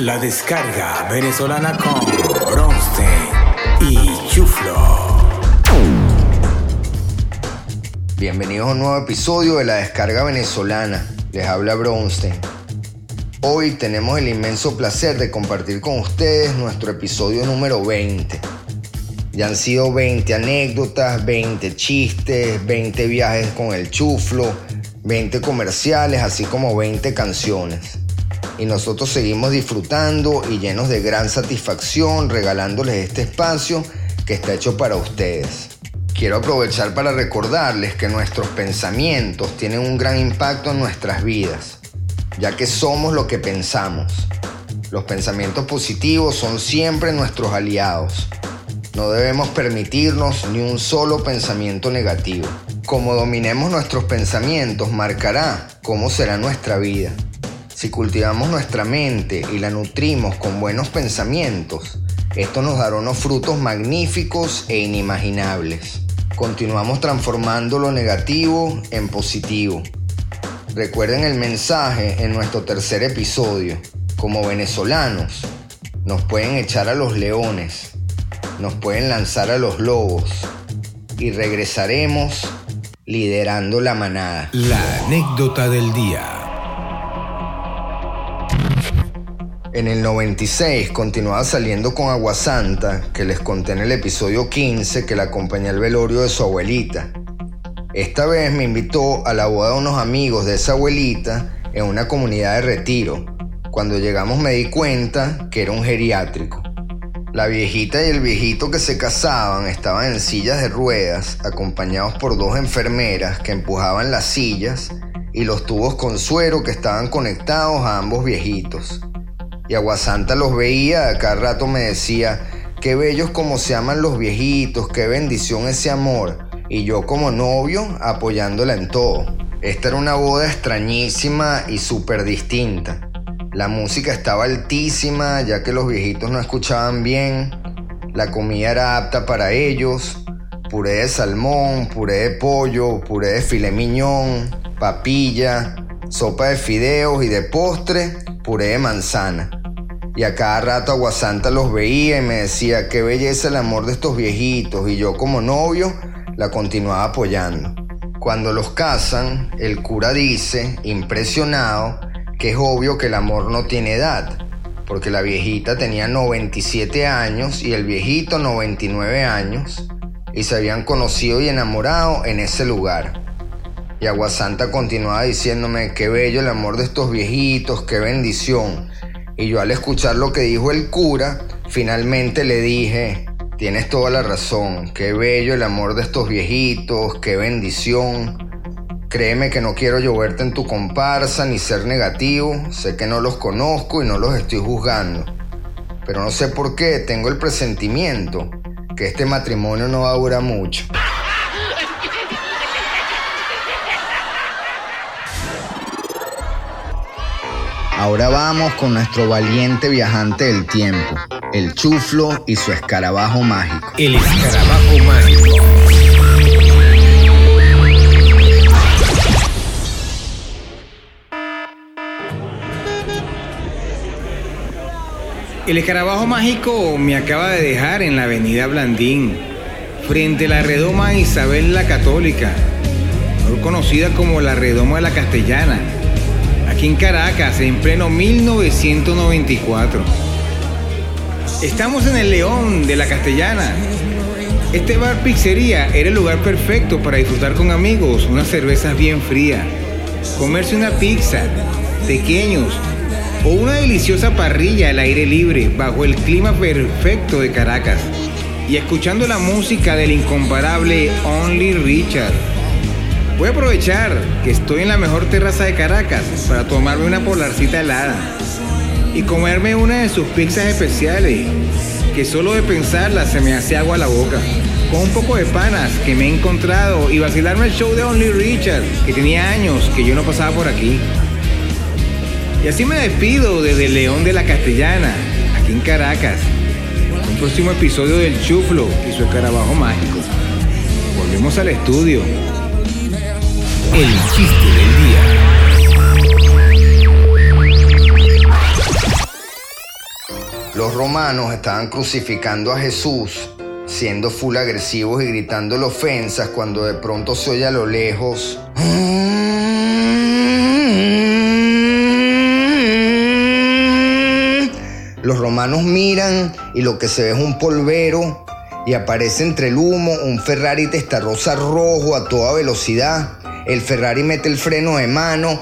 La descarga venezolana con Bronstein y Chuflo. Bienvenidos a un nuevo episodio de la descarga venezolana. Les habla Bronstein. Hoy tenemos el inmenso placer de compartir con ustedes nuestro episodio número 20. Ya han sido 20 anécdotas, 20 chistes, 20 viajes con el chuflo, 20 comerciales, así como 20 canciones y nosotros seguimos disfrutando y llenos de gran satisfacción regalándoles este espacio que está hecho para ustedes. Quiero aprovechar para recordarles que nuestros pensamientos tienen un gran impacto en nuestras vidas, ya que somos lo que pensamos. Los pensamientos positivos son siempre nuestros aliados. No debemos permitirnos ni un solo pensamiento negativo. Como dominemos nuestros pensamientos marcará cómo será nuestra vida. Si cultivamos nuestra mente y la nutrimos con buenos pensamientos, esto nos dará unos frutos magníficos e inimaginables. Continuamos transformando lo negativo en positivo. Recuerden el mensaje en nuestro tercer episodio. Como venezolanos, nos pueden echar a los leones, nos pueden lanzar a los lobos y regresaremos liderando la manada. La anécdota del día. En el 96 continuaba saliendo con Agua Santa, que les conté en el episodio 15 que la acompañé al velorio de su abuelita. Esta vez me invitó a la boda de unos amigos de esa abuelita en una comunidad de retiro. Cuando llegamos me di cuenta que era un geriátrico. La viejita y el viejito que se casaban estaban en sillas de ruedas, acompañados por dos enfermeras que empujaban las sillas y los tubos con suero que estaban conectados a ambos viejitos. Y Aguasanta los veía, a cada rato me decía, qué bellos como se aman los viejitos, qué bendición ese amor. Y yo como novio apoyándola en todo. Esta era una boda extrañísima y súper distinta. La música estaba altísima ya que los viejitos no escuchaban bien. La comida era apta para ellos. Puré de salmón, puré de pollo, puré de filet miñón, papilla, sopa de fideos y de postre, puré de manzana. Y a cada rato Aguasanta los veía y me decía, qué belleza el amor de estos viejitos. Y yo como novio la continuaba apoyando. Cuando los casan, el cura dice, impresionado, que es obvio que el amor no tiene edad, porque la viejita tenía 97 años y el viejito 99 años, y se habían conocido y enamorado en ese lugar. Y Aguasanta continuaba diciéndome, qué bello el amor de estos viejitos, qué bendición. Y yo al escuchar lo que dijo el cura, finalmente le dije, tienes toda la razón, qué bello el amor de estos viejitos, qué bendición. Créeme que no quiero lloverte en tu comparsa ni ser negativo, sé que no los conozco y no los estoy juzgando. Pero no sé por qué tengo el presentimiento que este matrimonio no va a durar mucho. Ahora vamos con nuestro valiente viajante del tiempo, el chuflo y su escarabajo mágico. El escarabajo mágico. El escarabajo mágico me acaba de dejar en la avenida Blandín, frente a la redoma Isabel la Católica, conocida como la redoma de la Castellana aquí en Caracas, en pleno 1994. Estamos en el León de la Castellana. Este bar pizzería era el lugar perfecto para disfrutar con amigos unas cervezas bien frías, comerse una pizza, pequeños o una deliciosa parrilla al aire libre bajo el clima perfecto de Caracas y escuchando la música del incomparable Only Richard. Voy a aprovechar que estoy en la mejor terraza de Caracas para tomarme una polarcita helada y comerme una de sus pizzas especiales, que solo de pensarla se me hace agua a la boca. Con un poco de panas que me he encontrado y vacilarme el show de Only Richard, que tenía años que yo no pasaba por aquí. Y así me despido desde León de la Castellana, aquí en Caracas. Un próximo episodio del Chuflo y su escarabajo mágico. Volvemos al estudio. El chiste del día. Los romanos estaban crucificando a Jesús, siendo full agresivos y gritando ofensas cuando de pronto se oye a lo lejos. Los romanos miran y lo que se ve es un polvero y aparece entre el humo un Ferrari testarrosa rojo a toda velocidad. El Ferrari mete el freno de mano.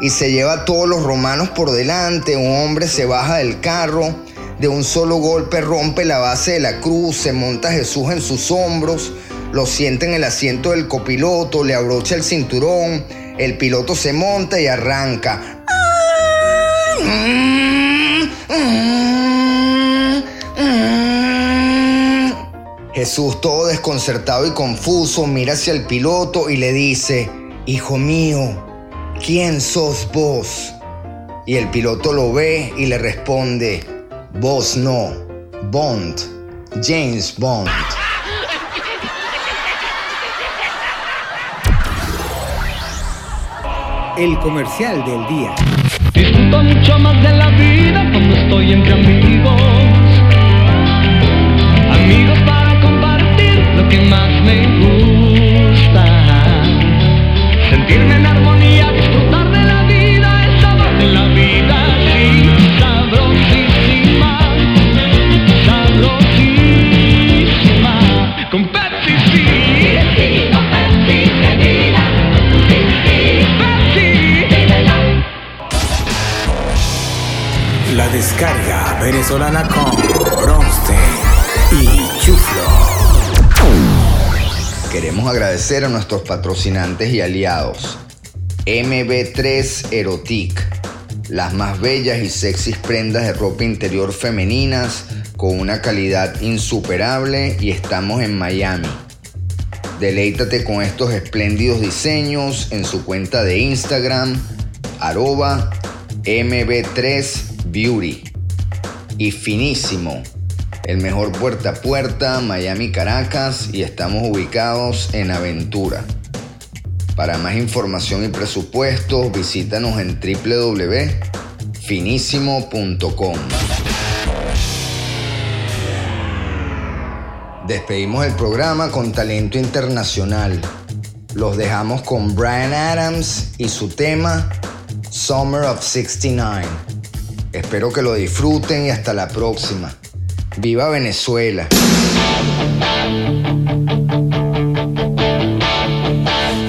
Y se lleva a todos los romanos por delante. Un hombre se baja del carro, de un solo golpe rompe la base de la cruz, se monta Jesús en sus hombros, lo siente en el asiento del copiloto, le abrocha el cinturón, el piloto se monta y arranca. Jesús, todo desconcertado y confuso, mira hacia el piloto y le dice, Hijo mío, ¿quién sos vos? Y el piloto lo ve y le responde, vos no, Bond, James Bond. El comercial del día. Disfruto mucho más de la vida cuando estoy entre amigos. Amigos que más me gusta. Sentirme en armonía, disfrutar de la vida, el sabor de la vida, sí, sabrosísima, sabrosísima, con Pepsi, sí. Pepsi, La descarga venezolana con Bronstein y Chuflo. Queremos agradecer a nuestros patrocinantes y aliados. MB3 Erotic, las más bellas y sexys prendas de ropa interior femeninas con una calidad insuperable y estamos en Miami. Deleítate con estos espléndidos diseños en su cuenta de Instagram, arroba MB3Beauty. Y finísimo, el mejor puerta a puerta, Miami Caracas y estamos ubicados en Aventura. Para más información y presupuestos, visítanos en www.finísimo.com. Despedimos el programa con talento internacional. Los dejamos con Brian Adams y su tema Summer of 69. Espero que lo disfruten y hasta la próxima. ¡Viva Venezuela!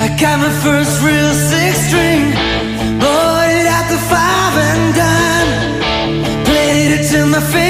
I got my first real six string, bought it at the five and dime. Played it my fingers